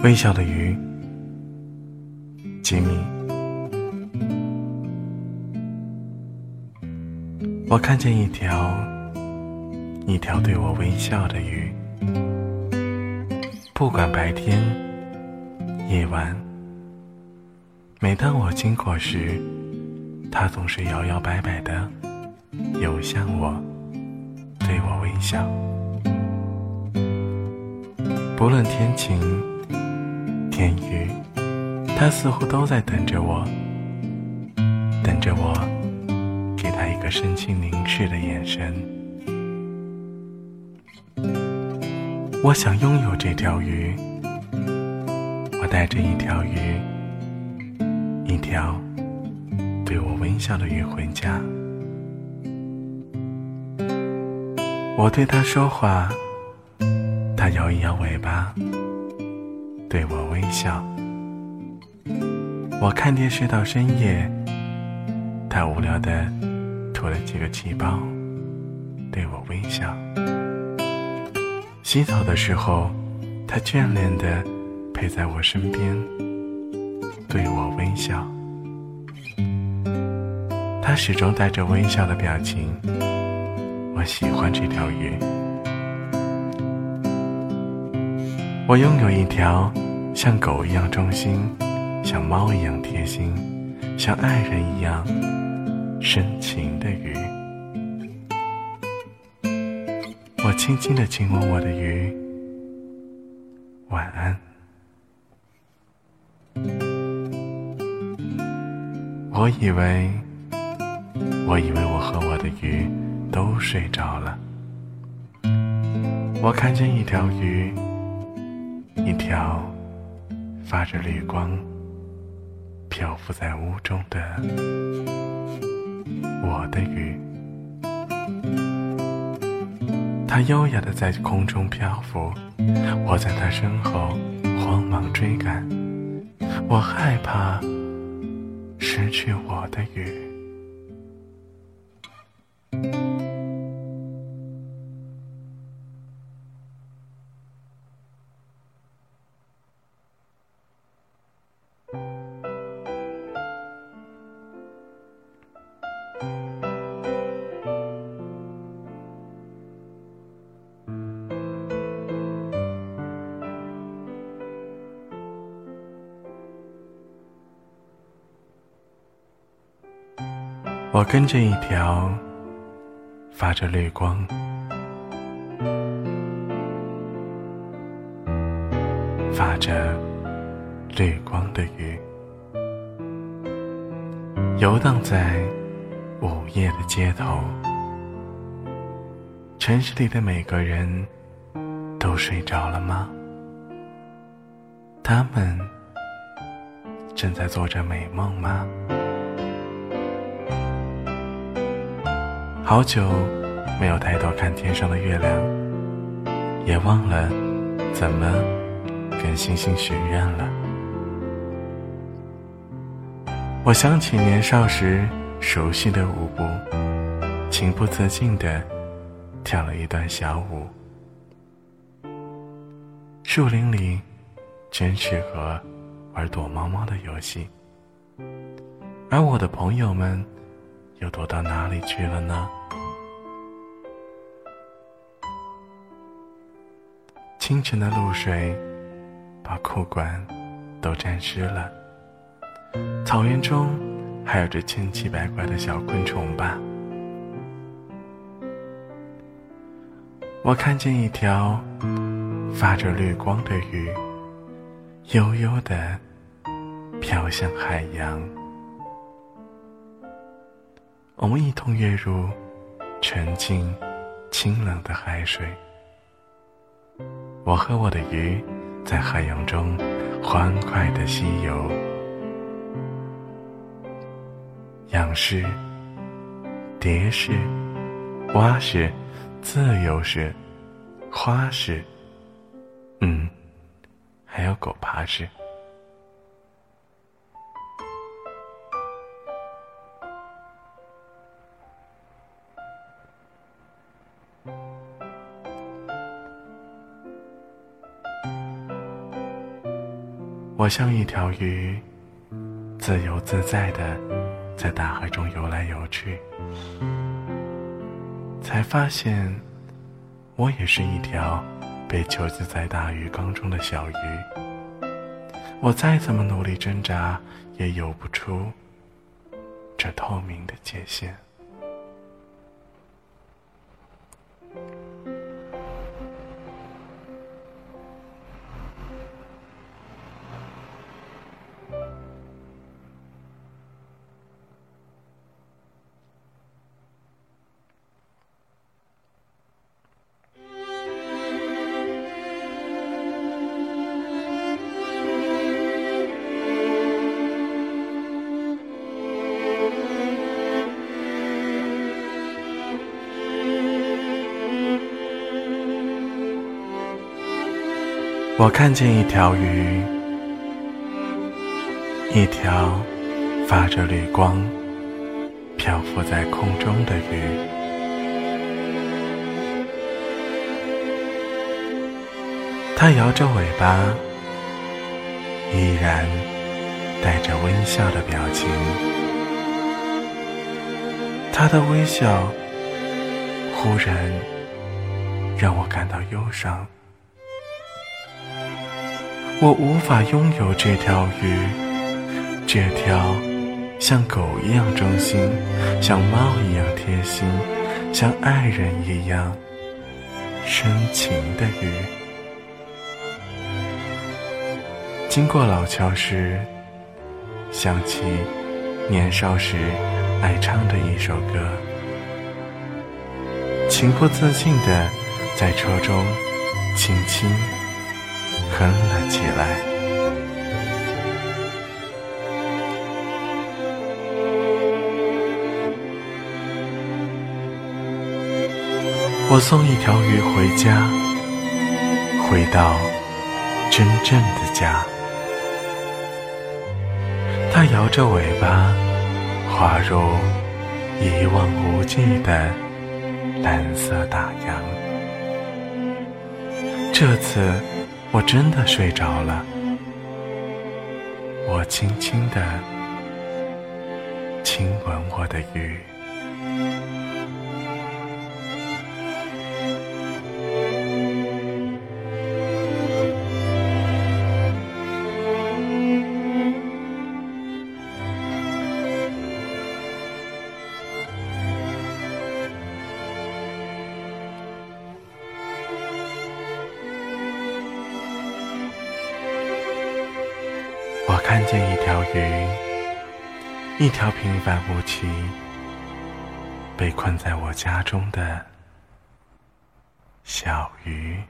微笑的鱼，吉米。我看见一条，一条对我微笑的鱼。不管白天、夜晚，每当我经过时，它总是摇摇摆摆的游向我，对我微笑。不论天晴。天雨，他似乎都在等着我，等着我给他一个深情凝视的眼神。我想拥有这条鱼，我带着一条鱼，一条对我微笑的鱼回家。我对它说话，它摇一摇尾巴。对我微笑，我看电视到深夜，他无聊的吐了几个气包，对我微笑。洗澡的时候，他眷恋的陪在我身边，对我微笑。他始终带着微笑的表情，我喜欢这条鱼。我拥有一条像狗一样忠心、像猫一样贴心、像爱人一样深情的鱼。我轻轻的亲吻我的鱼，晚安。我以为，我以为我和我的鱼都睡着了。我看见一条鱼。一条发着绿光、漂浮在屋中的我的鱼，它优雅的在空中漂浮，我在它身后慌忙追赶，我害怕失去我的鱼。我跟着一条发着绿光、发着绿光的鱼，游荡在午夜的街头。城市里的每个人都睡着了吗？他们正在做着美梦吗？好久没有抬头看天上的月亮，也忘了怎么跟星星许愿了。我想起年少时熟悉的舞步，情不自禁地跳了一段小舞。树林里真适合玩躲猫猫的游戏，而我的朋友们又躲到哪里去了呢？清晨的露水把裤管都沾湿了。草原中还有着千奇百怪的小昆虫吧？我看见一条发着绿光的鱼，悠悠的飘向海洋。我们一同跃入纯净、清冷的海水。我和我的鱼在海洋中欢快的嬉游，仰式、蝶式、蛙式、自由式、花式，嗯，还有狗爬式。我像一条鱼，自由自在的在大海中游来游去，才发现，我也是一条被囚禁在大鱼缸中的小鱼。我再怎么努力挣扎，也游不出这透明的界限。我看见一条鱼，一条发着绿光、漂浮在空中的鱼。它摇着尾巴，依然带着微笑的表情。它的微笑忽然让我感到忧伤。我无法拥有这条鱼，这条像狗一样忠心、像猫一样贴心、像爱人一样深情的鱼。经过老桥时，想起年少时爱唱的一首歌，情不自禁的在车中轻轻。哼了起来。我送一条鱼回家，回到真正的家。它摇着尾巴，滑入一望无际的蓝色大洋。这次。我真的睡着了，我轻轻地亲吻我的鱼。看见一条鱼，一条平凡无奇、被困在我家中的小鱼。